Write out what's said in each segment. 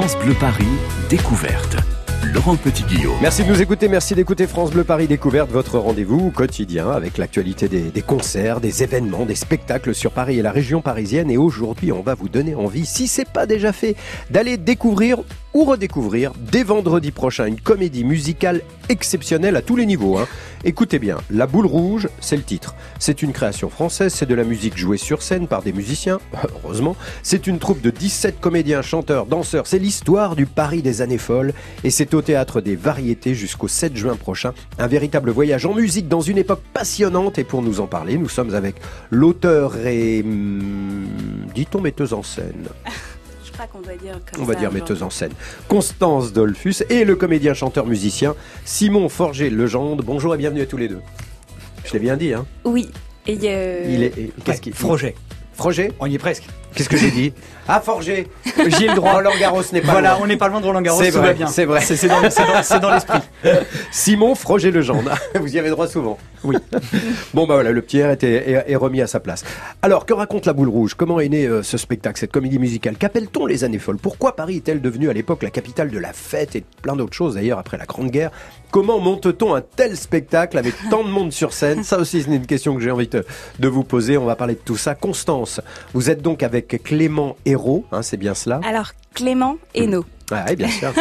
France Bleu Paris, découverte. Laurent Petit-Guillaume. Merci de nous écouter, merci d'écouter France Bleu Paris Découverte, votre rendez-vous quotidien avec l'actualité des, des, concerts, des événements, des spectacles sur Paris et la région parisienne. Et aujourd'hui, on va vous donner envie, si c'est pas déjà fait, d'aller découvrir ou redécouvrir dès vendredi prochain une comédie musicale exceptionnelle à tous les niveaux. Hein. Écoutez bien, La Boule Rouge, c'est le titre. C'est une création française, c'est de la musique jouée sur scène par des musiciens, heureusement. C'est une troupe de 17 comédiens, chanteurs, danseurs. C'est l'histoire du Paris des années folles et c'est au théâtre des variétés jusqu'au 7 juin prochain. Un véritable voyage en musique dans une époque passionnante et pour nous en parler, nous sommes avec l'auteur et, hum, dit-on, metteuse en scène. qu'on doit dire On va dire metteuse en scène. Constance Dolphus et le comédien chanteur musicien Simon Forger-Legendre. Bonjour et bienvenue à tous les deux. Je l'ai bien dit, hein Oui. Et euh... Il est. Qu'est-ce qu'il Froger. Froger? On y est presque. Qu'est-ce que j'ai dit? Ah, Forger J'ai le droit. Roland Garros n'est pas Voilà, on n'est pas loin de Roland Garros, c'est vrai, bien. C'est vrai. C'est dans, dans l'esprit. Simon Froger Legendre. Vous y avez droit souvent. Oui. bon, bah voilà, le petit R était, est, remis à sa place. Alors, que raconte La Boule Rouge? Comment est né euh, ce spectacle, cette comédie musicale? Qu'appelle-t-on les années folles? Pourquoi Paris est-elle devenue à l'époque la capitale de la fête et plein d'autres choses d'ailleurs après la Grande Guerre? Comment monte-t-on un tel spectacle avec tant de monde sur scène? Ça aussi, c'est une question que j'ai envie de, de, vous poser. On va parler de tout ça. Constance, vous êtes donc avec Clément Hérault, hein, c'est bien cela Alors, Clément Hénaud. Ah oui, bien sûr.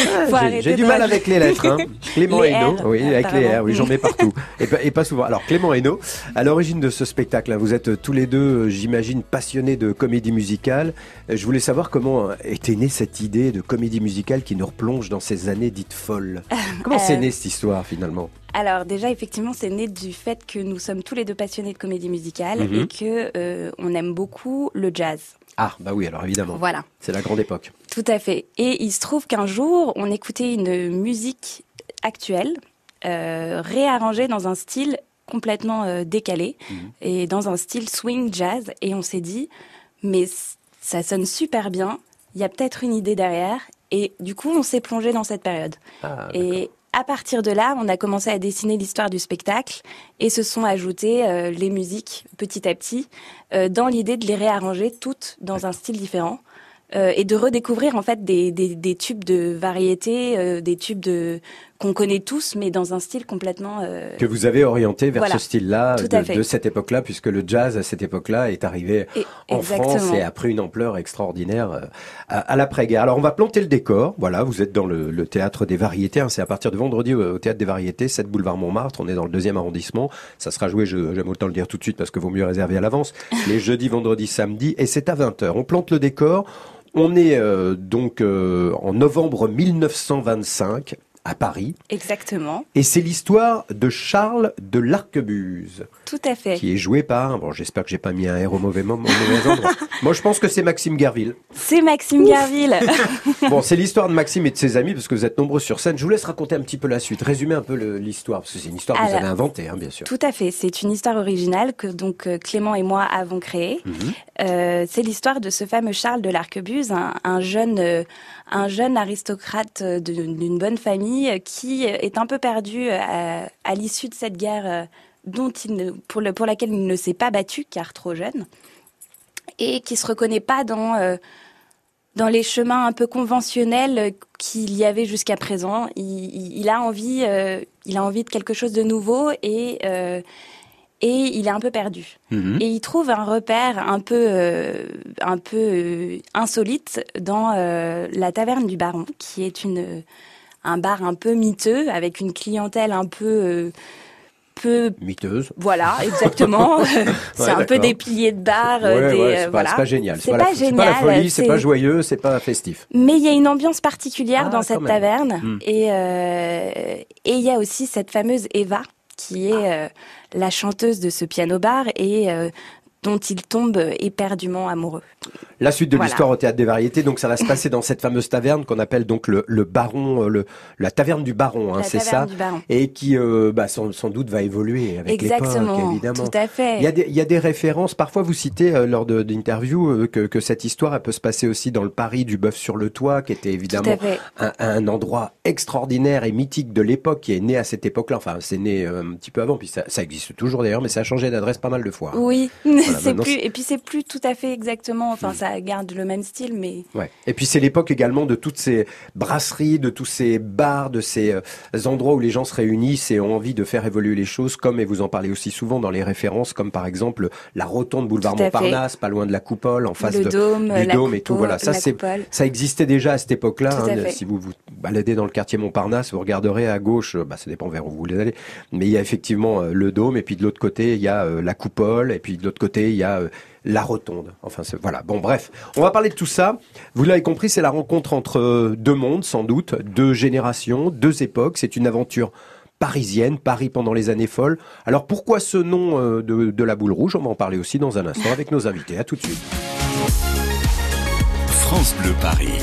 j'ai du mal avec les lettres. Hein. Clément Hainaut, oui, avec les R, oui, j'en mets partout. Et, et, pas souvent. Alors, Clément Hainaut, à l'origine de ce spectacle, hein, vous êtes tous les deux, j'imagine, passionnés de comédie musicale. Je voulais savoir comment était née cette idée de comédie musicale qui nous replonge dans ces années dites folles. Comment c'est euh, né cette histoire finalement? Alors déjà effectivement c'est né du fait que nous sommes tous les deux passionnés de comédie musicale mhm. et que euh, on aime beaucoup le jazz. Ah, bah oui, alors évidemment. Voilà. C'est la grande époque. Tout à fait. Et il se trouve qu'un jour, on écoutait une musique actuelle, euh, réarrangée dans un style complètement euh, décalé, mhm. et dans un style swing jazz. Et on s'est dit, mais ça sonne super bien, il y a peut-être une idée derrière. Et du coup, on s'est plongé dans cette période. Ah, et à partir de là, on a commencé à dessiner l'histoire du spectacle et se sont ajoutées euh, les musiques petit à petit euh, dans l'idée de les réarranger toutes dans un style différent. Euh, et de redécouvrir en fait des, des, des tubes de variété, des tubes de qu'on connaît tous, mais dans un style complètement... Euh... Que vous avez orienté vers ce style-là, de, de, cette époque-là, puisque le jazz, à cette époque-là, est arrivé en France et a pris une ampleur extraordinaire euh, à, l'après-guerre. Alors, on va planter le décor. Voilà, vous êtes dans le, le Théâtre des Variétés. Hein, C'est à partir de vendredi au, Théâtre des Variétés, 7 boulevard Montmartre. On est dans le deuxième arrondissement. Ça sera joué, j'aime autant le dire tout de suite, parce que vaut mieux réserver à l'avance, les jeudis, vendredis, samedis, et c'est à 20h. On plante le décor. On est euh, donc euh, en novembre 1925 à Paris. Exactement. Et c'est l'histoire de Charles de l'Arquebuse. Tout à fait. Qui est joué par, bon j'espère que j'ai pas mis un R au mauvais, moment. Moi je pense que c'est Maxime Garville. C'est Maxime Garville. bon c'est l'histoire de Maxime et de ses amis parce que vous êtes nombreux sur scène. Je vous laisse raconter un petit peu la suite, résumer un peu l'histoire parce que c'est une histoire que vous avez inventée hein, bien sûr. Tout à fait, c'est une histoire originale que donc euh, Clément et moi avons créée. Mhm. euh, c'est l'histoire de ce fameux Charles de l'Arquebuse, un, un jeune, euh, un jeune aristocrate d'une bonne famille qui est un peu perdu à, à l'issue de cette guerre dont il pour, le, pour laquelle il ne s'est pas battu car trop jeune et qui se reconnaît pas dans euh, dans les chemins un peu conventionnels qu'il y avait jusqu'à présent. Il, a envie, euh, il a envie de quelque chose de nouveau et euh, et il est un peu perdu. Mhm. Et il trouve un repère un peu un peu insolite dans la taverne du Baron, qui est une un bar un peu miteux avec une clientèle un peu peu miteuse. Voilà, exactement. c'est un peu des piliers de bar. Euh, des, c'est, pas, pas, génial. C'est, pas, pas, génial. la folie, c'est, pas joyeux, c'est pas festif. Mais il y a une ambiance particulière ah, dans cette taverne. Hmm. Et euh, et il y a aussi cette fameuse Eva qui est euh, la chanteuse de ce piano bar et euh, dont il tombe éperdument amoureux. La suite de l'histoire au théâtre des variétés, donc ça va se passer dans cette fameuse taverne qu'on appelle donc le, le baron, euh, le, la taverne du baron, hein, c'est ça, et qui euh, bah, sans, sans, doute va évoluer avec l'époque, évidemment. Tout à fait. Il y a des, il y a des références. Parfois, vous citez euh, lors d'interviews euh, que, que cette histoire elle peut se passer aussi dans le Paris du bœuf sur le toit, qui était évidemment un, un, endroit extraordinaire et mythique de l'époque, qui est né à cette époque-là. Enfin, c'est né un petit peu avant, puis ça, ça existe toujours d'ailleurs, mais ça a changé d'adresse pas mal de fois. Oui. Voilà, plus, et puis c'est plus tout à fait exactement, enfin ça garde le même style, mais Ouais. Et puis c'est l'époque également de toutes ces brasseries, de tous ces bars, de ces euh, endroits où les gens se réunissent et ont envie de faire évoluer les choses, comme, et vous en parlez aussi souvent dans les références, comme par exemple la rotonde boulevard fait. Montparnasse, pas loin de la coupole, en face le de, dôme, du dôme et tout. Voilà, ça ça existait déjà à cette époque-là. Hein. Si vous vous baladez dans le quartier Montparnasse, vous regarderez à gauche, euh, bah, ça dépend vers où vous voulez aller, mais il y a effectivement euh, le dôme, et puis de l'autre côté, il y a euh, la coupole, et puis de l'autre côté, il y a la rotonde. Enfin, voilà. Bon, bref, on va parler de tout ça. Vous l'avez compris, c'est la rencontre entre deux mondes, sans doute, deux générations, deux époques. C'est une aventure parisienne, Paris pendant les années folles. Alors pourquoi ce nom de, de la boule rouge? On va en parler aussi dans un instant avec nos invités. À tout de suite. France Bleu Paris.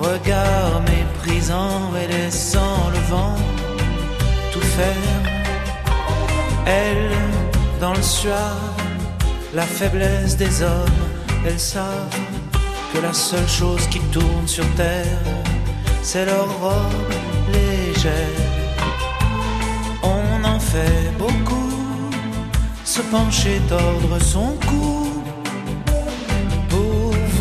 Regard méprisant et laissant le vent tout faire. Elles, dans le soir, la faiblesse des hommes, elles savent que la seule chose qui tourne sur terre, c'est leur robe légère. On en fait beaucoup, se pencher, tordre son cou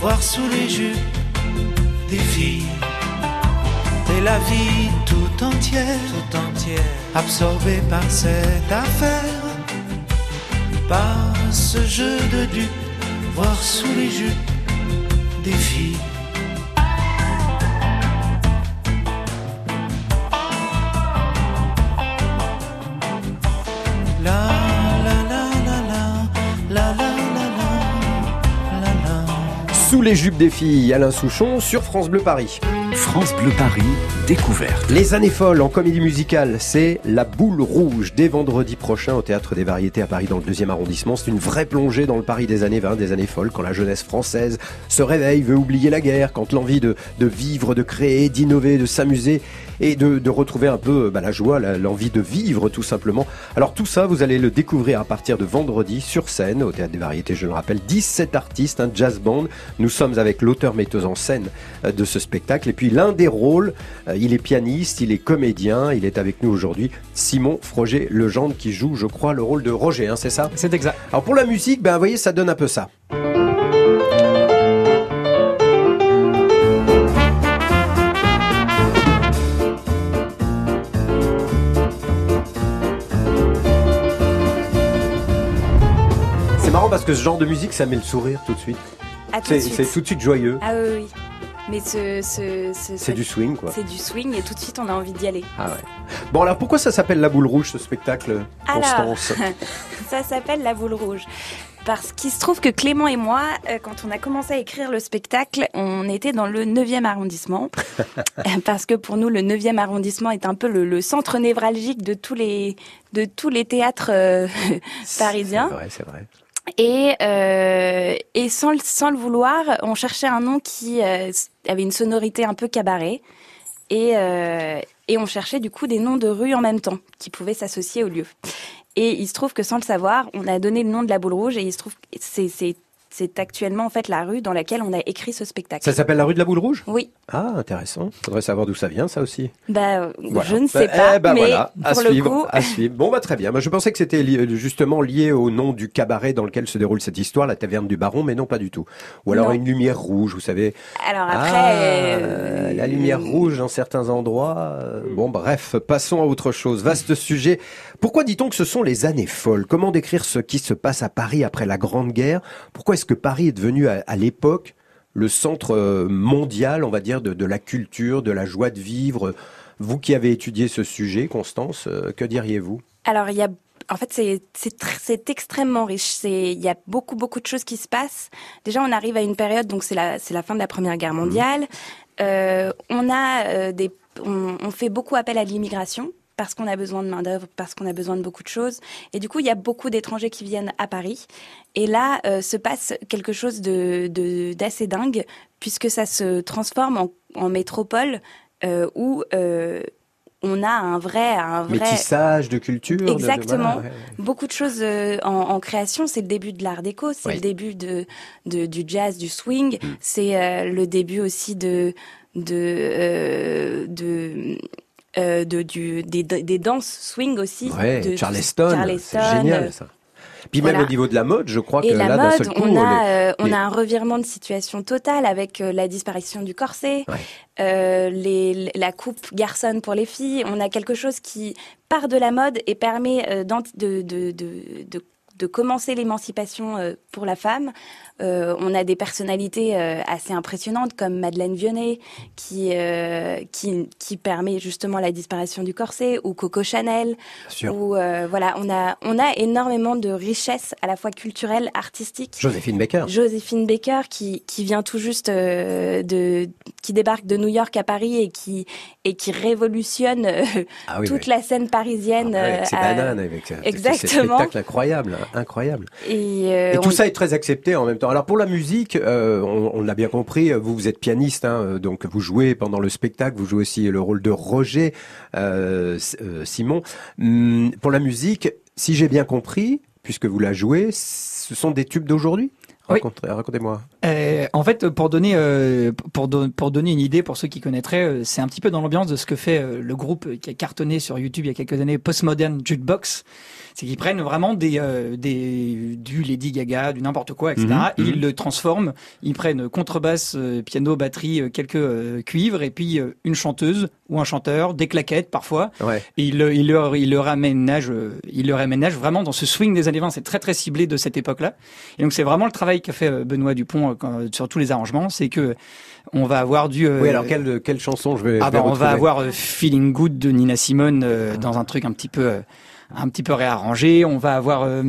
voir sous les jupes des filles. Et la vie tout entière, tout entière, absorbée par cette affaire, par ce jeu de dupes, voir sous les jupes des filles. Sous les jupes des filles, Alain Souchon sur France Bleu Paris. France Bleu Paris, découverte. Les années folles en comédie musicale, c'est La Boule Rouge dès vendredi prochain au Théâtre des Variétés à Paris dans le deuxième arrondissement. C'est une vraie plongée dans le Paris des années 20, des années folles, quand la jeunesse française se réveille, veut oublier la guerre, quand l'envie de, de vivre, de créer, d'innover, de s'amuser et de, de retrouver un peu bah, la joie, l'envie de vivre tout simplement. Alors tout ça, vous allez le découvrir à partir de vendredi sur scène au Théâtre des Variétés, je le rappelle, 17 artistes, un jazz band. Nous sommes avec l'auteur-metteuse en scène euh, de ce spectacle et puis l'un des rôles, euh, il est pianiste, il est comédien, il est avec nous aujourd'hui, Simon Froger Legendre qui joue, je crois, le rôle de Roger, hein, c'est ça? C'est exact. Alors pour la musique, ben vous voyez, ça donne un peu ça. Parce que ce genre de musique, ça met le sourire tout de suite. De C'est tout de suite joyeux. Ah oui, oui. Mais ce, ce, ce- C'est ce- du swing, quoi. C'est du swing et tout de suite on a envie d'y aller. Ah ouais. Bon alors pourquoi ça s'appelle La Boule Rouge, ce spectacle, Alors, Constance? Ça s'appelle La Boule Rouge. Parce qu'il se trouve que Clément et moi, euh, quand on a commencé à écrire le spectacle, on était dans le 9e arrondissement. Euh, Parce que pour nous, le 9e arrondissement est un peu le, le centre névralgique de tous les, de tous les théâtres euh, parisiens. C'est vrai, c'est vrai. Et, euh, sans, le- vouloir, on cherchait un nom qui euh, avait une sonorité un peu cabaret. Et, euh, et on cherchait du coup des noms de rues en même temps qui pouvaient s'associer au lieu. Et il se trouve que sans le savoir, on a donné le nom de la boule rouge et il se trouve c'est, c'est, actuellement en fait la rue dans laquelle on a écrit ce spectacle. Ça s'appelle La Rue de la Boule Rouge? Oui, Ah, intéressant. Faudrait savoir d'où ça vient, ça aussi. bah, euh, Voilà. je ne sais Bah, pas, eh ben mais voilà, à pour suivre, le coup, à suivre. Bon, bah très bien. Je pensais que c'était li- justement lié au nom du cabaret dans lequel se déroule cette histoire, la taverne du Baron, mais non, pas du tout. Ou alors Non. une lumière rouge, vous savez. alors Ah, après, euh, la lumière rouge dans certains endroits. euh, Bon, bref, passons à autre chose. Vaste sujet. Pourquoi dit-on que ce sont les années folles? Comment décrire ce qui se passe à Paris après la Grande Guerre? Pourquoi est-ce que Paris est devenu à, à l'époque le centre euh, mondial, on va dire, de, de la culture, de la joie de vivre? Vous qui avez étudié ce sujet, Constance, euh, que diriez-vous? Alors, il y a, en fait, c'est, c'est, tr- c'est extrêmement riche. Il y a beaucoup, beaucoup de choses qui se passent. Déjà, on arrive à une période, donc c'est la, la fin de la Première Guerre mondiale. Euh, on a euh, des, on, on fait beaucoup appel à l'immigration parce qu'on a besoin de main d'œuvre, parce qu'on a besoin de beaucoup de choses. Et du coup, il y a beaucoup d'étrangers qui viennent à Paris. Et là, euh, se passe quelque chose de, d'assez dingue, puisque ça se transforme en, en métropole euh, où euh, on a un vrai, un vrai Métissage de culture de- de- Exactement. voilà, ouais. beaucoup de choses en, en création. C'est le début de l'art déco, c'est Oui. le début de, de- du jazz, du swing. Mm. C'est euh, le début aussi de de euh, de, euh, de- du, des, des danses swing aussi. Ouais, de, Charleston, c'est génial ça. Puis même voilà. au niveau de la mode, je crois Et que la là, mode, seul coup, on a, les- euh, on les- a un revirement de situation total avec euh, la disparition du corset, Ouais. euh, les, la coupe garçonne pour les filles. On a quelque chose qui part de la mode et permet d'anti- de, de, de, de, de commencer l'émancipation euh, pour la femme. Euh, on a des personnalités euh, assez impressionnantes comme Madeleine Vionnet qui, qui, qui permet justement la disparition du corset ou Coco Chanel. Ou voilà, on a, on a énormément de richesses à la fois culturelle, artistique. Joséphine Baker. Joséphine Baker qui, qui vient tout juste de qui débarque de New York à Paris et qui et qui révolutionne Ah oui, toute oui. la scène parisienne Ah avec ses bananes, avec ces Exactement. spectacles incroyables, incroyables. et, euh, Et tout on- ça est très accepté en même temps. Alors pour la musique, euh, on, on l'a bien compris, vous vous êtes pianiste, hein, euh, donc vous jouez pendant le spectacle, vous jouez aussi le rôle de Roger euh, euh, Simon. Hum, pour la musique, si j'ai bien compris, puisque vous la jouez, ce sont des tubes d'aujourd'hui? Oui. Raconte- Racontez-moi. Euh, en fait, pour donner euh, pour, don- pour donner une idée pour ceux qui connaîtraient, euh, c'est un petit peu dans l'ambiance de ce que fait euh, le groupe qui a cartonné sur YouTube il y a quelques années, Postmodern Jukebox. C'est qu'ils prennent vraiment des, euh, des du Lady Gaga, du n'importe quoi, etc. Mhm, et mhm. ils le transforment. Ils prennent contrebasse, euh, piano, batterie, euh, quelques euh, cuivres et puis une chanteuse ou un chanteur, des claquettes parfois. Ouais. Et il, le- il, leur, il leur aménage, euh, il leur aménage vraiment dans ce swing des années 20. C'est très très ciblé de cette époque-là. Et donc c'est vraiment le travail qu'a fait Benoît Dupont sur tous les arrangements, c'est que on va avoir du. euh, Oui, alors quelle, quelle chanson je vais, ah bah, on va avoir euh, Feeling Good de Nina Simone euh, dans un truc un petit peu, un petit peu réarrangé. On va avoir euh,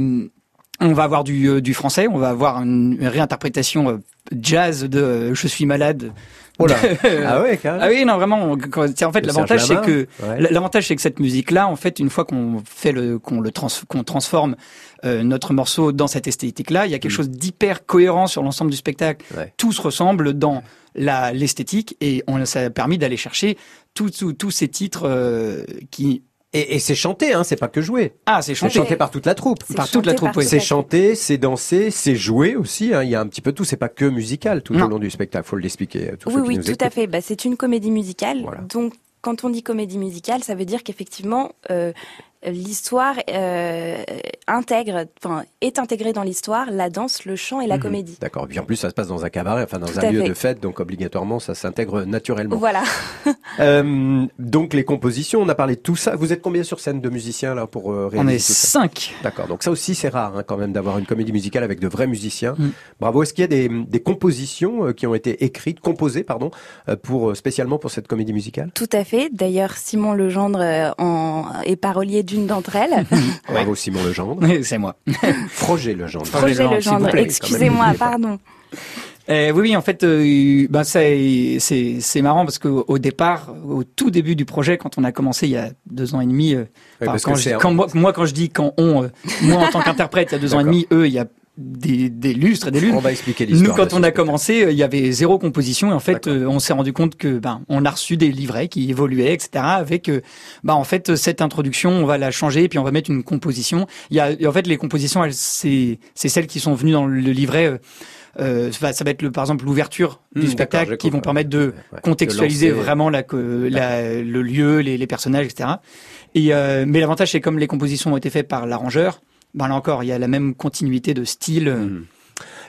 On va avoir du, du français, on va avoir une, réinterprétation jazz de Je suis malade Oh là. ah ouais, carrément. Ah oui, non, vraiment. En fait, l'avantage c'est que l'avantage c'est que cette musique-là, en fait, une fois qu'on fait le qu'on le trans, qu'on transforme euh, notre morceau dans cette esthétique-là, il y a quelque mm. chose d'hyper cohérent sur l'ensemble du spectacle. Tout se ressemble dans la l'esthétique et on ça a permis d'aller chercher tous ces titres euh, qui et, et c'est chanté, hein, c'est pas que joué. Ah, c'est chanté. chanté par toute la troupe. Par toute la troupe, oui. C'est chanté, c'est dansé, c'est joué aussi. Hein. Il y a un petit peu tout. C'est pas que musical tout au long du spectacle. Faut l'expliquer. Oui, oui, tout à fait. Bah, c'est une comédie musicale. Donc, quand on dit comédie musicale, ça veut dire qu'effectivement, euh, l'histoire euh, intègre, enfin, est intégrée dans l'histoire la danse, le chant et la mhm. comédie. D'accord. Et puis en plus, ça se passe dans un cabaret, enfin dans un lieu de fête, donc obligatoirement, ça s'intègre naturellement. Voilà. euh, donc les compositions, on a parlé de tout ça. Vous êtes combien sur scène de musiciens là pour euh, réaliser On est cinq. D'accord. Donc ça aussi, c'est rare hein, quand même d'avoir une comédie musicale avec de vrais musiciens. Mm. Bravo. Est-ce qu'il y a des, des compositions euh, qui ont été écrites, composées, pardon, pour spécialement pour cette comédie musicale? Tout à fait. D'ailleurs, Simon Legendre en, est parolier d'une d'entre elles. Bravo Simon Legendre. C'est moi. Froger Legendre. Froger Legendre, excusez-moi, pardon. Euh, oui, oui, en fait, euh, ben c'est c'est marrant parce qu'au départ, au tout début du projet, quand on a commencé il y a deux ans et demi, euh, quand, moi, quand je dis quand on, euh, moi en tant qu'interprète, il y a deux ans et demi, eux, il y a des, des lustres et des lunes. On va expliquer l'histoire. Nous, quand on a commencé, euh, il y avait zéro composition et en fait, euh, on s'est rendu compte que ben on a reçu des livrets qui évoluaient, etc. Avec ben en fait cette introduction, on va la changer et puis on va mettre une composition. Il y a en fait les compositions, c'est c'est celles qui sont venues dans le livret. Euh, ça va être le, par exemple l'ouverture du mmh, spectacle qui vont permettre de contextualiser vraiment la, la, le lieu, les, les personnages, etc. Et euh, mais l'avantage c'est comme les compositions ont été faites par l'arrangeur, ben là encore, il y a la même continuité de style. Hmm.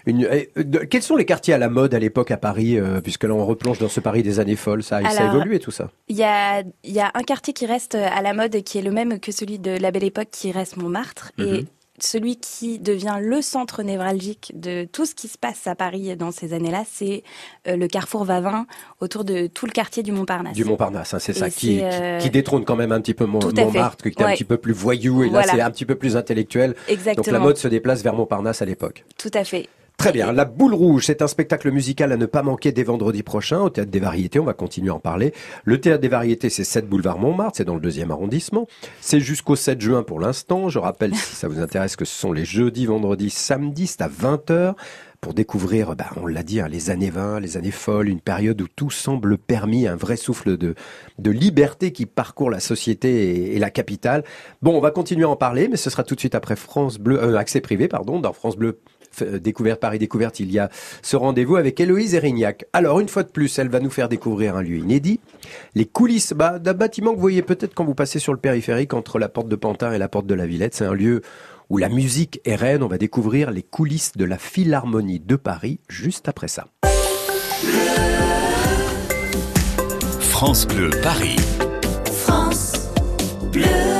Une, eh, quels sont les quartiers à la mode à l'époque à Paris, euh, puisque là on replonge dans ce Paris des années folles, ça, ça a évolué tout ça Il y a, y a un quartier qui reste à la mode qui est le même que celui de la Belle Époque qui reste Montmartre. Et mhm celui qui devient le centre névralgique de tout ce qui se passe à Paris dans ces années-là, c'est euh, le carrefour Vavin autour de tout le quartier du Montparnasse. Du Montparnasse, hein, c'est ça, qui, euh, qui, détrône quand même un petit peu Montmartre, qui est un petit peu plus voyou, et là c'est un petit peu plus intellectuel. Exactement. Donc la mode se déplace vers Montparnasse à l'époque. Tout à fait. Très bien. La Boule Rouge, c'est un spectacle musical à ne pas manquer dès vendredi prochain au Théâtre des Variétés. On va continuer à en parler. Le Théâtre des Variétés, c'est 7 boulevard Montmartre, c'est dans le deuxième arrondissement. C'est jusqu'au 7 juin pour l'instant. Je rappelle, si ça vous intéresse, que ce sont les jeudis, vendredis, samedis, c'est à 20h pour découvrir, bah, on l'a dit, hein, les années 20, les années folles, une période où tout semble permis, un vrai souffle de, de liberté qui parcourt la société et, la capitale. Bon, on va continuer à en parler, mais ce sera tout de suite après France Bleu, euh, accès privé, pardon, dans France Bleu euh, découverte Paris Découverte, il y a ce rendez-vous avec Héloïse Erignac. Alors, une fois de plus, elle va nous faire découvrir un lieu inédit, les coulisses bah, d'un bâtiment que vous voyez peut-être quand vous passez sur le périphérique entre la porte de Pantin et la porte de la Villette. C'est un lieu où la musique est reine. On va découvrir les coulisses de la Philharmonie de Paris juste après ça. France Bleu Paris. France Bleu.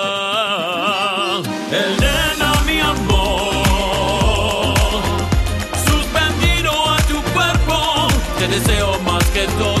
Elena, mi amor, suspendido a tu cuerpo, te deseo más que todo.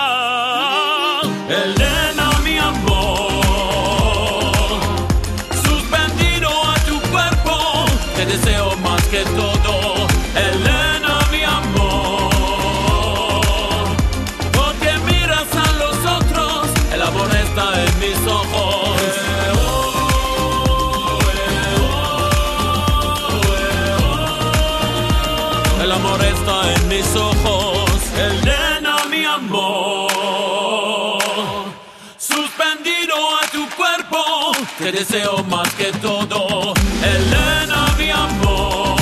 Deseo más que todo, Elena, mi amor.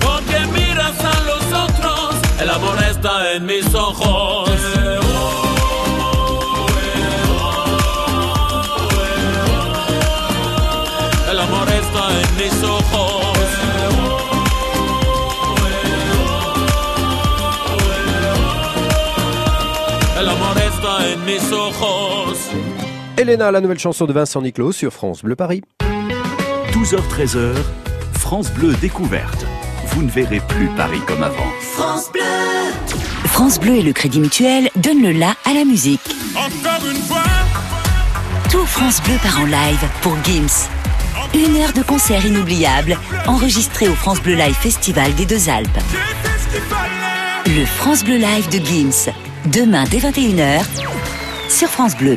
Porque miras a los otros, el amor está en mis ojos. El amor está en mis ojos. El amor está en mis ojos. Elena, la nouvelle chanson de Vincent Niclot sur France Bleu Paris. 12h-13h, France Bleu découverte. Vous ne verrez plus Paris comme avant. France Bleu et le Crédit Mutuel donnent le la à la musique. Encore une fois, Tout France Bleu part en live pour Gims. Une heure de concert inoubliable, enregistré au France Bleu Live Festival des Deux Alpes. Le France Bleu Live de Gims. Demain dès 21h sur France Bleu.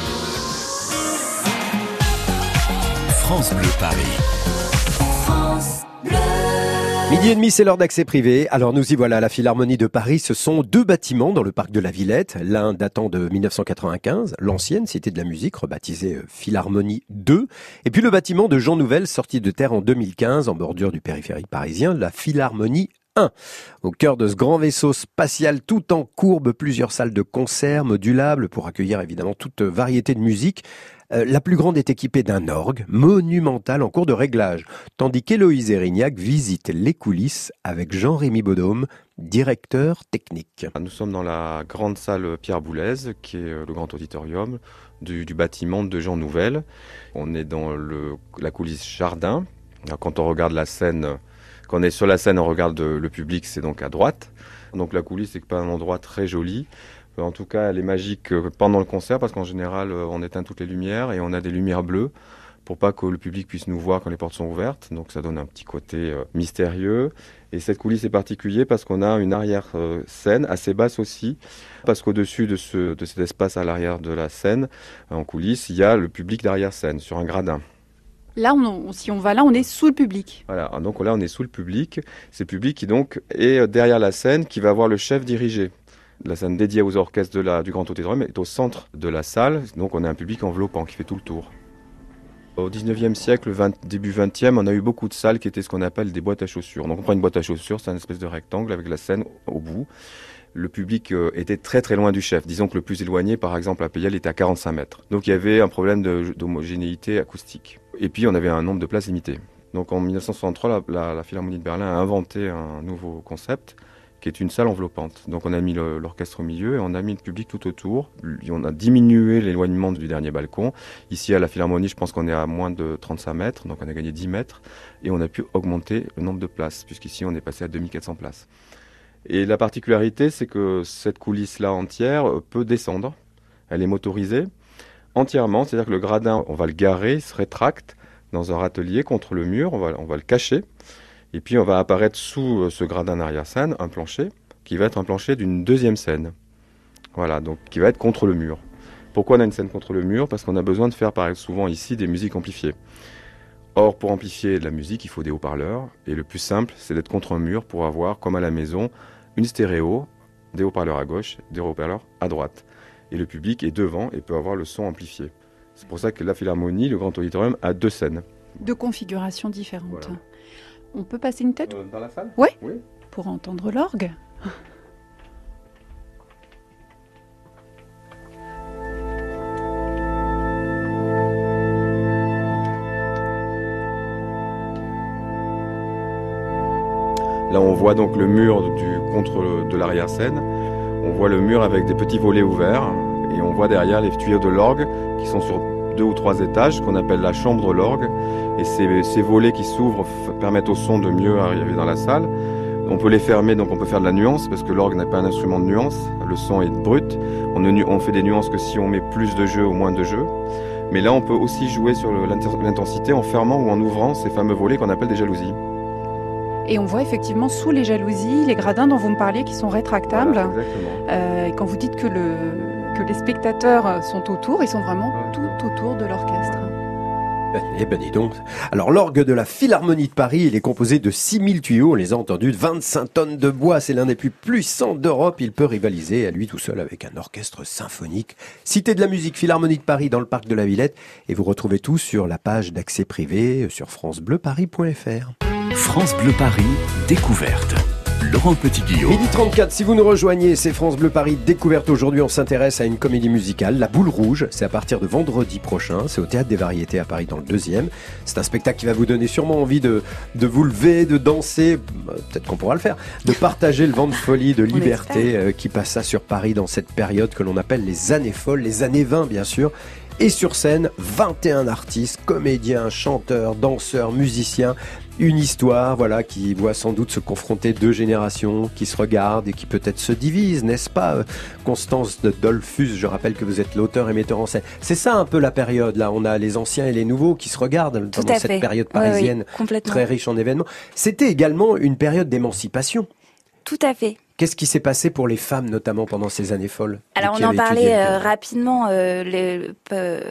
France Bleu Paris. Midi et demi, c'est l'heure d'accès privé. Alors nous y voilà à la Philharmonie de Paris. Ce sont deux bâtiments dans le parc de la Villette. L'un datant de 1995, l'ancienne cité de la musique, rebaptisée euh, Philharmonie 2. Et puis le bâtiment de Jean Nouvel, sorti de terre en 2015, en bordure du périphérique parisien, la Philharmonie 1. Au cœur de ce grand vaisseau spatial tout en courbe, plusieurs salles de concert modulables pour accueillir évidemment toute variété de musique. Euh, la plus grande est équipée d'un orgue monumental en cours de réglage, tandis qu'Héloïse Erignac visite les coulisses avec Jean-Rémy Bodôme, directeur technique. Nous sommes dans la grande salle Pierre Boulez, qui est euh, le grand auditorium du, bâtiment de Jean Nouvel. On est dans la coulisse jardin. Quand on regarde la scène, quand on est sur la scène, on regarde le public, c'est donc à droite. Donc la coulisse, c'est pas un endroit très joli. Euh, En tout cas, elle est magique euh, pendant le concert parce qu'en général, euh, on éteint toutes les lumières et on a des lumières bleues pour pas que le public puisse nous voir quand les portes sont ouvertes. Donc ça donne un petit côté euh, mystérieux. Et cette coulisse est particulière parce qu'on a une arrière-scène assez basse aussi, parce qu'au-dessus de, ce, de cet espace à l'arrière de la scène, en coulisses, il y a le public d'arrière-scène sur un gradin. Là, on, on- si on va là, on est sous le public. Voilà, donc là on est sous le public. C'est le public qui donc est derrière la scène, qui va voir le chef diriger. La scène dédiée aux orchestres de la, du Grand Auditorium est au centre de la salle, donc on a un public enveloppant qui fait tout le tour. Au 19e siècle, 20 début 20e, on a eu beaucoup de salles qui étaient ce qu'on appelle des boîtes à chaussures. Donc on prend une boîte à chaussures, c'est un espèce de rectangle avec la scène au bout. Le public euh, était très très loin du chef. Disons que le plus éloigné, par exemple, à Payel, était à 45 mètres. Donc il y avait un problème d'homogénéité acoustique. Et puis on avait un nombre de places limité. Donc en 1963, la, la- la Philharmonie de Berlin a inventé un nouveau concept qui est une salle enveloppante. Donc on a mis l'orchestre au milieu et on a mis le public tout autour. On a diminué l'éloignement du dernier balcon. Ici à la Philharmonie, je pense qu'on est à moins de 35 mètres, donc on a gagné 10 mètres et on a pu augmenter le nombre de places, puisqu'ici on est passé à 2400 places. Et la particularité, c'est que cette coulisse-là entière peut descendre. Elle est motorisée entièrement, c'est-à-dire que le gradin, on va le garer, il se rétracte dans un râtelier contre le mur, on va, on va le cacher. Et puis on va apparaître sous euh, ce gradin d'arrière-scène un plancher qui va être un plancher d'une deuxième scène. Voilà, donc qui va être contre le mur. Pourquoi on a une scène contre le mur? Parce qu'on a besoin de faire, par exemple, souvent ici, des musiques amplifiées. Or, pour amplifier de la musique, il faut des haut-parleurs. Et le plus simple, c'est d'être contre un mur pour avoir, comme à la maison, une stéréo, des haut-parleurs à gauche, des haut-parleurs à droite. Et le public est devant et peut avoir le son amplifié. C'est pour ça que la Philharmonie, le Grand Auditorium, a deux scènes. Deux configurations différentes. Voilà. On peut passer une tête Euh, Dans la salle? Ouais. Oui. pour entendre l'orgue. Là, on voit donc le mur du contre de l'arrière-scène. On voit le mur avec des petits volets ouverts et on voit derrière les tuyaux de l'orgue qui sont sur deux ou trois étages, qu'on appelle la chambre de l'orgue. Et ces, ces volets qui s'ouvrent permettent au son de mieux arriver dans la salle. On peut les fermer, donc on peut faire de la nuance parce que l'orgue n'a pas un instrument de nuance. Le son est brut. On, ne on fait des nuances que si on met plus de jeu ou moins de jeu. Mais là, on peut aussi jouer sur l'intensité en fermant ou en ouvrant ces fameux volets qu'on appelle des jalousies. Et on voit effectivement sous les jalousies les gradins dont vous me parliez qui sont rétractables. Voilà, exactement. Euh, et quand vous dites que, le, que les spectateurs sont autour, ils sont vraiment tout autour de l'orchestre. Eh ben dis donc. Alors l'orgue de la Philharmonie de Paris, il est composé de 6000 tuyaux, on les a entendus, de 25 tonnes de bois, c'est l'un des plus puissants d'Europe, il peut rivaliser à lui tout seul avec un orchestre symphonique. Cité de la musique Philharmonie de Paris dans le parc de la Villette, et vous retrouvez tout sur la page d'accès privé sur francebleuparis.fr. France Bleu Paris, découverte. Laurent Petit-Guillaume. Midi 34, si vous nous rejoignez, c'est France Bleu Paris découverte. Aujourd'hui, on s'intéresse à une comédie musicale, La Boule Rouge. C'est à partir de vendredi prochain. C'est au Théâtre des Variétés à Paris dans le deuxième. C'est un spectacle qui va vous donner sûrement envie de, de vous lever, de danser. Euh, Peut-être qu'on pourra le faire. De partager le vent de folie, de liberté euh, qui passa sur Paris dans cette période que l'on appelle les années folles, les années 20 bien sûr. Et sur scène, 21 artistes, comédiens, chanteurs, danseurs, musiciens. Une histoire, voilà, qui voit sans doute se confronter deux générations qui se regardent et qui peut-être se divisent, n'est-ce pas euh, Constance de Dolphus, je rappelle que vous êtes l'auteur et metteur en scène. C'est ça un peu la période, là. On a les anciens et les nouveaux qui se regardent Tout pendant cette fait. période Oui, oui, parisienne très riche en événements. C'était également une période d'émancipation. Tout à fait. Qu'est-ce qui s'est passé pour les femmes, notamment pendant ces années folles Alors on en parlait euh, rapidement euh, le- euh,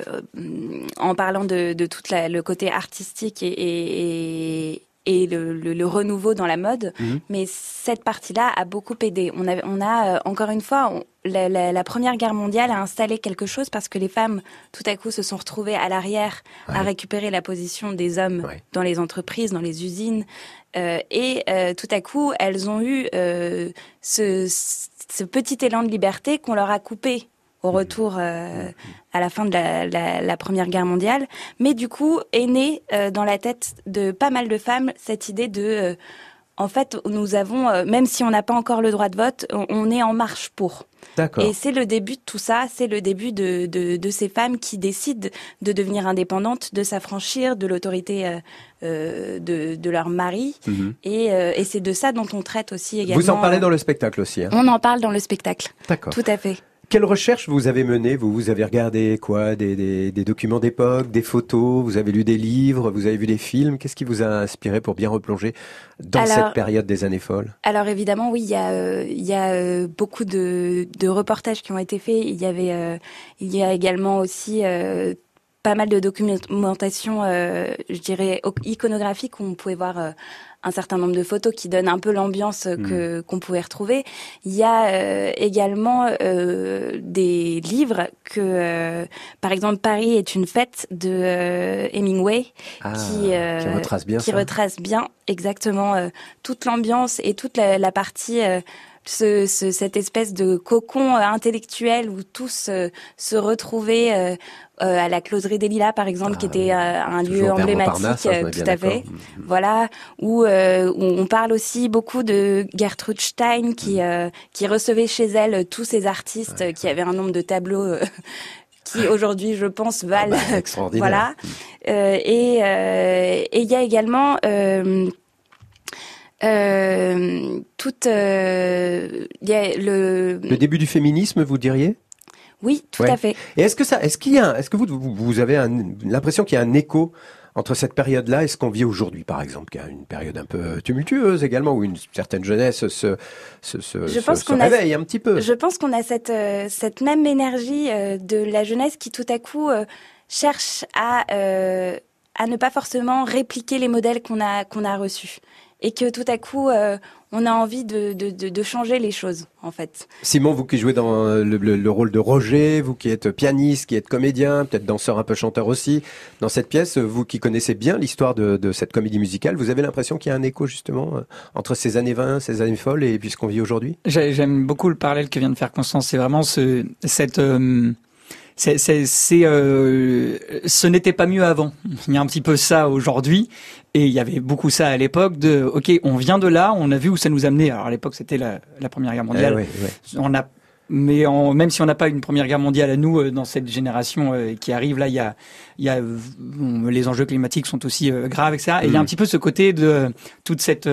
en parlant de, de tout le côté artistique et, et, et- le, le- le renouveau dans la mode, Mhm. mais cette partie-là a beaucoup aidé. On a, on a euh, encore une fois, on- la, la- la Première Guerre mondiale a installé quelque chose parce que les femmes, tout à coup, se sont retrouvées à l'arrière à récupérer la position des hommes Ouais. dans les entreprises, dans les usines, euh, et euh, tout à coup, elles ont eu ce, ce petit élan de liberté qu'on leur a coupé au retour euh, à la fin de la, la- la Première Guerre mondiale. Mais du coup, est née euh, dans la tête de pas mal de femmes cette idée de... euh, en fait, nous avons, euh, même si on n'a pas encore le droit de vote, on, on est en marche pour. D'accord. Et c'est le début de tout ça, c'est le début de, de, de ces femmes qui décident de devenir indépendantes, de s'affranchir de l'autorité euh, euh, de, de leur mari. Mhm. Et, euh, et c'est de ça dont on traite aussi également. Vous en parlez dans le spectacle aussi. hein On en parle dans le spectacle. D'accord. Tout à fait. Quelle recherche vous avez menée Vous? Vous avez regardé quoi? Des, des, des documents d'époque, des photos, vous avez lu des livres, vous avez vu des films? Qu'est-ce qui vous a inspiré pour bien replonger dans Alors- cette période des années folles? Alors évidemment, oui, il y a, euh, il y a euh, beaucoup de, de reportages qui ont été faits. Il y avait, euh, il y a également aussi euh, pas mal de documentation, euh, je dirais iconographique où on pouvait voir euh, un certain nombre de photos qui donnent un peu l'ambiance euh, que qu'on pouvait retrouver. Il y a euh, également euh, des livres que, euh, par exemple, Paris est une fête de euh, Hemingway Ah, qui, euh, qui retrace bien qui ça. retrace bien exactement euh, toute l'ambiance et toute la, la partie euh, ce, ce- cette espèce de cocon euh, intellectuel où tous euh, se retrouvaient euh, euh, à la closerie des Lilas par exemple qui Ah, était euh, un lieu emblématique hein, tout à fait. d'accord. Mhm. voilà. Où, euh, où on parle aussi beaucoup de Gertrude Stein qui euh, qui recevait chez elle tous ces artistes qui avaient un nombre de tableaux euh, qui aujourd'hui je pense valent bah, extraordinaire. voilà. Euh, et euh, et il y a également euh, euh, toute euh, il y a le, Le début du féminisme, vous diriez? Oui tout Ouais. à fait Et est-ce que ça, est-ce qu'il y a, est-ce que vous, vous, avez l'impression qu'il y a un écho entre cette période-là et ce qu'on vit aujourd'hui, par exemple, qui est une période un peu tumultueuse également, où une certaine jeunesse se, se, se, Je se- pense se qu'on a- réveille un petit peu. Je pense qu'on a cette, euh, cette même énergie de la jeunesse qui tout à coup cherche à, à ne pas forcément répliquer les modèles qu'on a qu'on a reçus et que tout à coup euh, on a envie de, de, de, changer les choses en fait. Simon, vous qui jouez dans le, le, rôle de Roger, vous qui êtes pianiste, qui êtes comédien, peut-être danseur un peu chanteur aussi, dans cette pièce, vous qui connaissez bien l'histoire de, de, cette comédie musicale, vous avez l'impression qu'il y a un écho justement euh, entre ces années 20, ces années folles et puis ce qu'on vit aujourd'hui? J'aime beaucoup le parallèle que vient de faire Constance, c'est vraiment ce, cette... Euh, c'est, c'est, c'est euh, ce n'était pas mieux avant. Il y a un petit peu ça aujourd'hui, et il y avait beaucoup ça à l'époque de, ok, on vient de là, on a vu où ça nous amenait. Alors à l'époque, c'était la, la Première Guerre mondiale. Eh on a mais en, même si on n'a pas une première guerre mondiale à nous euh, dans cette génération euh, qui arrive là, il y a, il y a les enjeux climatiques sont aussi graves, etc. Et il y a mm. un petit peu ce côté de toute cette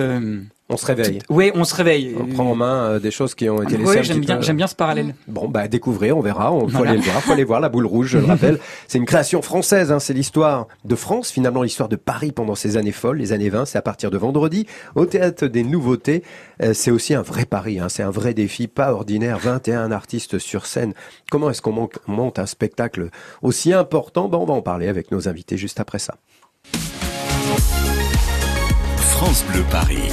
on se réveille. Oui, on se réveille. On prend en main euh, des choses qui ont été laissées. Oui, j'aime bien, j'aime bien ce parallèle. Bon, bah découvrir, on verra. On faut aller le voir, faut aller voir la boule rouge. Je le rappelle, c'est une création française. Hein, c'est l'histoire de France, finalement l'histoire de Paris pendant ces années folles, les années 20. C'est à partir de vendredi au théâtre des Nouveautés. Euh, c'est aussi un vrai pari. Hein, c'est un vrai défi, pas ordinaire. 21 artistes sur scène. Comment est-ce qu'on monte un spectacle aussi important? Bon, on va en parler avec nos invités juste après ça. France Bleu Paris.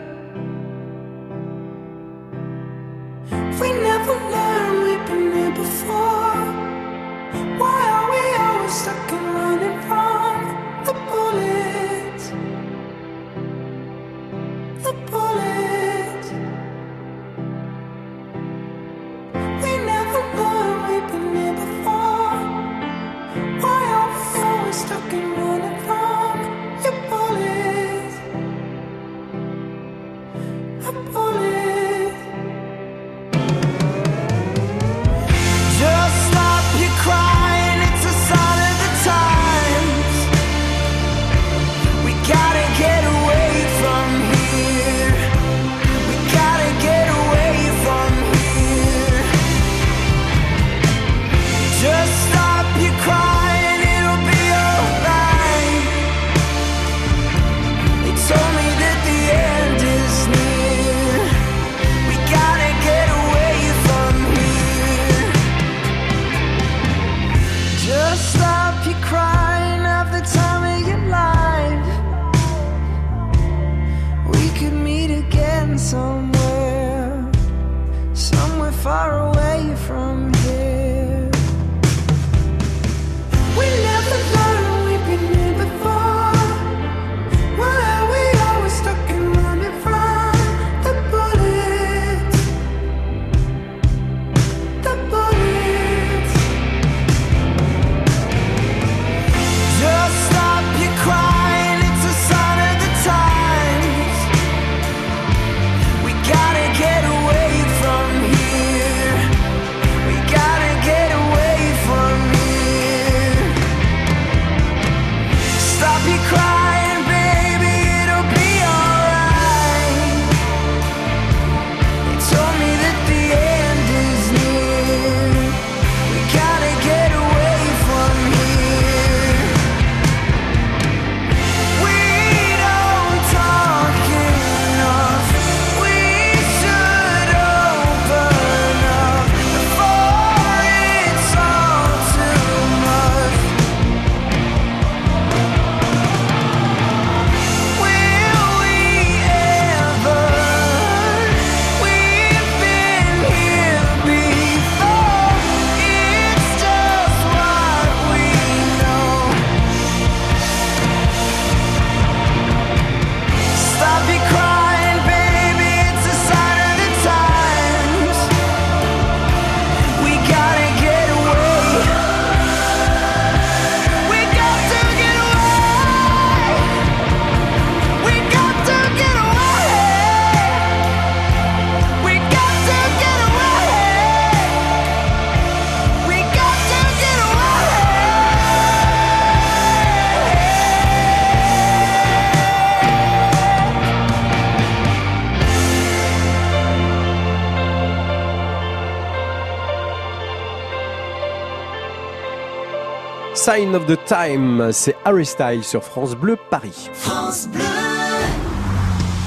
Sign of the Time, c'est Harry Styles sur France Bleu Paris. France Bleu.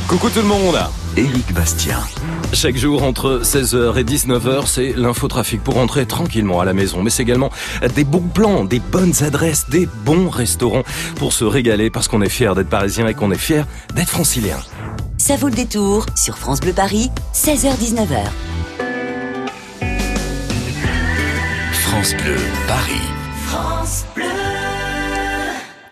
Coucou tout le monde Éric Bastien. Chaque jour entre 16h et 19h, c'est l'infotrafic pour rentrer tranquillement à la maison. Mais c'est également des bons plans, des bonnes adresses, des bons restaurants pour se régaler parce qu'on est fier d'être parisien et qu'on est fier d'être francilien. Ça vaut le détour sur France Bleu Paris, 16h-19h. France Bleu, Paris. France Bleu.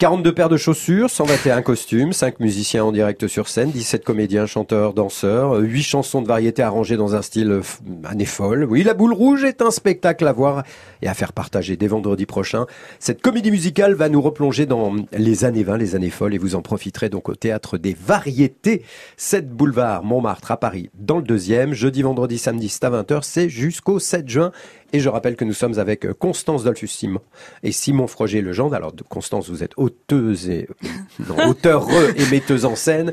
42 paires de chaussures, 121 costumes, 5 musiciens en direct sur scène, 17 comédiens, chanteurs, danseurs, 8 chansons de variété arrangées dans un style année folle. Oui, La Boule Rouge est un spectacle à voir et à faire partager dès vendredi prochain. Cette comédie musicale va nous replonger dans les années 20, les années folles et vous en profiterez donc au théâtre des variétés. 7 boulevard Montmartre à Paris dans le deuxième, jeudi, vendredi, samedi, c'est à 20h, c'est jusqu'au 7 juin. Et je rappelle que nous sommes avec euh, Constance Dolphus Simon et Simon Froger Legendre. Alors, Constance, vous êtes auteuse et, non, auteur et metteuse en scène.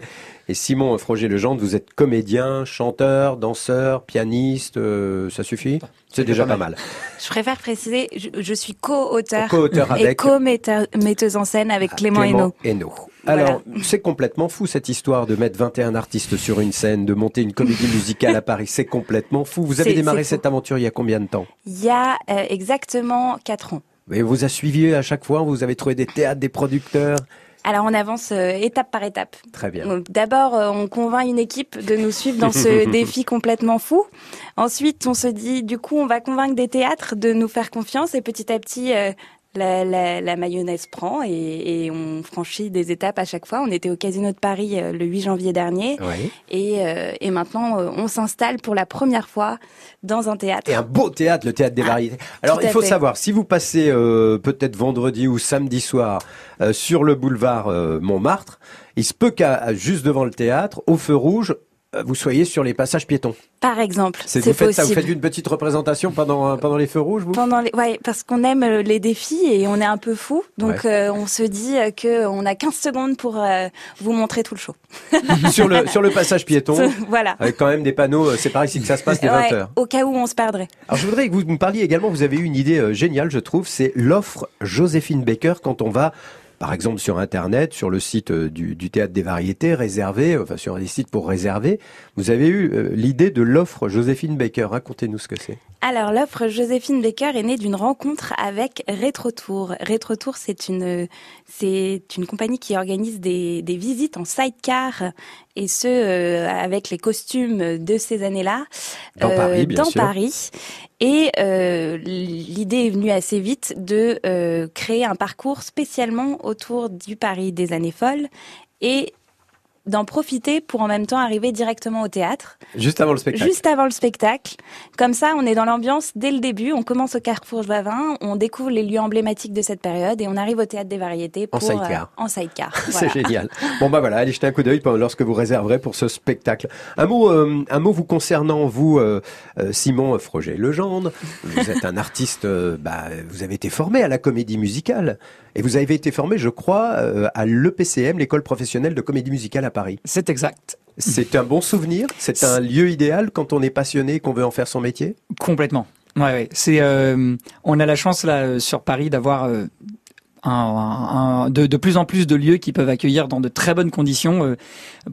Et Simon Froger Legendre, vous êtes comédien, chanteur, danseur, pianiste. euh, ça suffit? C'est déjà pas mal. Je préfère préciser, je, je suis co-auteur Co-auteur et co-metteuse en scène avec Clément, Hainaut. Hainaut. Voilà. Alors, c'est complètement fou cette histoire de mettre 21 artistes sur une scène, de monter une comédie musicale à Paris. C'est complètement fou. Vous avez démarré cette aventure il y a combien de temps? Il y a euh, exactement 4 ans. Et vous a suivi à chaque fois? Vous avez trouvé des théâtres, des producteurs? Alors on avance euh, étape par étape. Très bien. D'abord, euh, on convainc une équipe de nous suivre dans ce défi complètement fou. Ensuite, on se dit, du coup, on va convaincre des théâtres de nous faire confiance et petit à petit, euh, la, la, la mayonnaise prend et, et on franchit des étapes à chaque fois. On était au Casino de Paris euh, le 8 janvier dernier Oui. et, euh, et maintenant, euh, on s'installe pour la première fois dans un théâtre. Et un beau théâtre, le théâtre des variétés. Alors, il faut fait. savoir, si vous passez euh, peut-être vendredi ou samedi soir euh, sur le boulevard Montmartre, il se peut qu'à juste devant le théâtre, au feu rouge, vous soyez sur les passages piétons. Par exemple, C'est vous faites possible. ça, vous faites une petite représentation pendant euh, pendant les feux rouges, vous? Pendant les, ouais, parce qu'on aime euh, les défis et on est un peu fou, donc Ouais. euh, on se dit euh, que on a 15 secondes pour euh, vous montrer tout le show. sur le sur le passage piéton. voilà. Avec quand même des panneaux, euh, c'est par ici que ça se passe dès Ouais, 20h. au cas où on se perdrait. Alors je voudrais que vous me parliez également, vous avez eu une idée euh, géniale, je trouve, c'est l'offre Joséphine Baker quand on va, par exemple sur Internet, sur le site euh, du, Théâtre des Variétés, réservé, enfin sur des sites pour réserver, vous avez eu euh, l'idée de l'offre Joséphine Baker. Racontez-nous ce que c'est. Alors l'offre Joséphine Baker est née d'une rencontre avec RetroTour. RetroTour, c'est une c'est une compagnie qui organise des, des visites en sidecar et ce euh, avec les costumes de ces années-là Dans Paris, bien dans sûr. Paris. Et euh, l'idée est venue assez vite de euh, créer un parcours spécialement autour du Paris des années folles et d'en profiter pour en même temps arriver directement au théâtre. Juste avant le spectacle. Juste avant le spectacle. Comme ça, on est dans l'ambiance dès le début. On commence au Carrefour Joavin, on découvre les lieux emblématiques de cette période et on arrive au Théâtre des Variétés En sidecar. euh, en sidecar. C'est Voilà. génial. Bon bah voilà, allez jeter un coup d'œil lorsque vous réserverez pour ce spectacle. Un mot, euh, un mot vous concernant vous, euh, euh, Simon Froger Legendre. Vous êtes un artiste. bah, vous avez été formé à la comédie musicale et vous avez été formé, je crois, à l'EPCM, l'école professionnelle de comédie musicale à Paris. C'est exact. C'est un bon souvenir? C'est un lieu idéal quand on est passionné et qu'on veut en faire son métier? Complètement. Ouais, ouais. C'est, euh, on a la chance là euh, sur Paris d'avoir euh, un, un- un- de, de plus en plus de lieux qui peuvent accueillir dans de très bonnes conditions euh,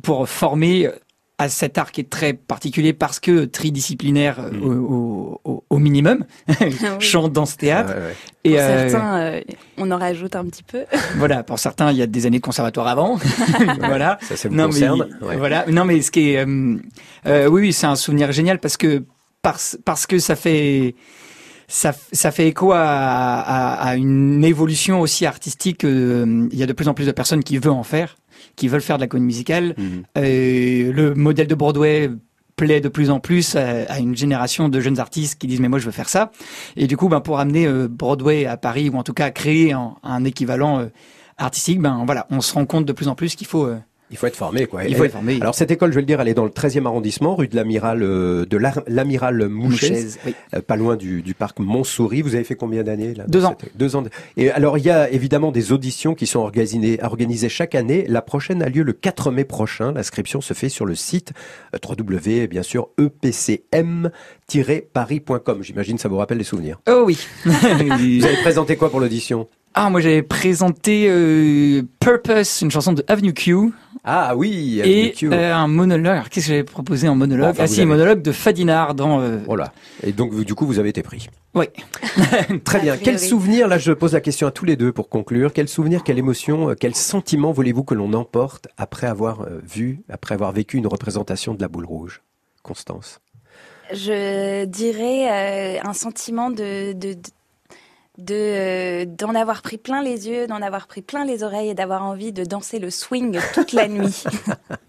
pour former à cet art qui est très particulier parce que tridisciplinaire euh, au, au- au minimum, chant dans ce théâtre. Ouais, ouais. Et Pour euh, certains, euh, on en rajoute un petit peu. voilà, pour certains, il y a des années de conservatoire avant. voilà. Ça, ça vous non, concerne. mais, Ouais. Voilà. Non, mais ce qui est, euh, euh, oui, oui, c'est un souvenir génial parce que parce parce que ça fait ça, ça fait écho à, à, à une évolution aussi artistique. euh, Il y a de plus en plus de personnes qui veulent en faire, qui veulent faire de la comédie musicale. Mhm. Euh, le modèle de Broadway plaît de plus en plus à, une génération de jeunes artistes qui disent mais moi je veux faire ça et du coup ben pour amener euh, Broadway à Paris ou en tout cas créer un, un équivalent euh, artistique ben voilà on se rend compte de plus en plus qu'il faut Il faut être formé, quoi. Il faut être formé. Alors cette école, je vais le dire, elle est dans le 13e arrondissement, rue de l'amiral euh, de l'amiral Mouchez, Mouchez, oui. euh, pas loin du, du parc Montsouris. Vous avez fait combien d'années là Deux ans. Deux ans. de- Et alors il y a évidemment des auditions qui sont organisées, organisées chaque année. La prochaine a lieu le 4 mai prochain. L'inscription se fait sur le site euh, www, bien sûr, epcm-paris.com. J'imagine ça vous rappelle les souvenirs. oh oui Vous avez présenté quoi pour l'audition? Ah, moi j'avais présenté euh, Purpose, une chanson de Avenue Q. Ah oui, et euh, un monologue. Alors, Qu'est-ce que j'avais proposé en monologue enfin, Ah si, un avez- monologue de Fadinard dans... euh, Voilà. Et donc, du coup, vous avez été pris. Oui. Très bien. Quel souvenir, là je pose la question à tous les deux pour conclure, quel souvenir, quelle émotion, euh, quel sentiment voulez-vous que l'on emporte après avoir vu, après avoir vécu une représentation de la boule rouge? Constance? Je dirais euh, un sentiment de de de- de, euh, d'en avoir pris plein les yeux, d'en avoir pris plein les oreilles et d'avoir envie de danser le swing toute la nuit.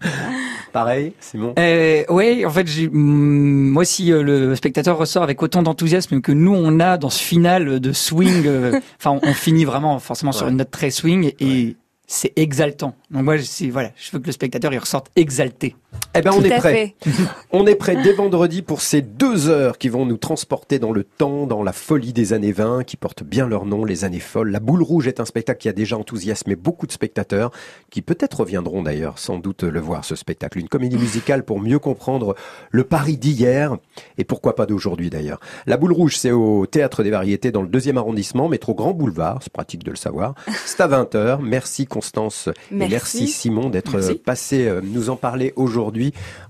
Pareil, Simon? Euh, ouais, en fait, j'ai, hum, moi, si euh, le spectateur ressort avec autant d'enthousiasme que nous on a dans ce final de swing, euh, enfin, on, on finit vraiment forcément sur une note très swing et c'est exaltant. Donc moi, c'est- voilà, je veux que le spectateur il ressorte exalté. Eh ben, on est prêt. fait. On est prêt dès vendredi pour ces deux heures qui vont nous transporter dans le temps, dans la folie des années 20, qui portent bien leur nom, les années folles. La Boule Rouge est un spectacle qui a déjà enthousiasmé beaucoup de spectateurs, qui peut-être reviendront d'ailleurs sans doute le voir, ce spectacle. Une comédie musicale pour mieux comprendre le Paris d'hier, et pourquoi pas d'aujourd'hui d'ailleurs. La Boule Rouge, c'est au Théâtre des Variétés dans le deuxième arrondissement, métro Grand Boulevard, c'est pratique de le savoir. C'est à 20h. Merci Constance et Merci. Simon d'être euh, passé euh, nous en parler aujourd'hui.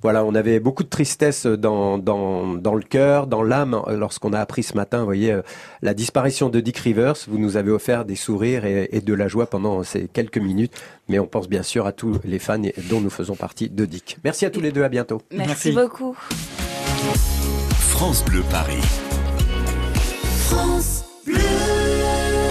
Voilà, on avait beaucoup de tristesse dans, dans, dans le cœur, dans l'âme, lorsqu'on a appris ce matin, vous voyez, euh, la disparition de Dick Rivers. Vous nous avez offert des sourires et, et de la joie pendant ces quelques minutes. Mais on pense bien sûr à tous les fans dont nous faisons partie de Dick. Merci à tous les deux, à bientôt. Merci, Merci. beaucoup. France Bleu Paris. France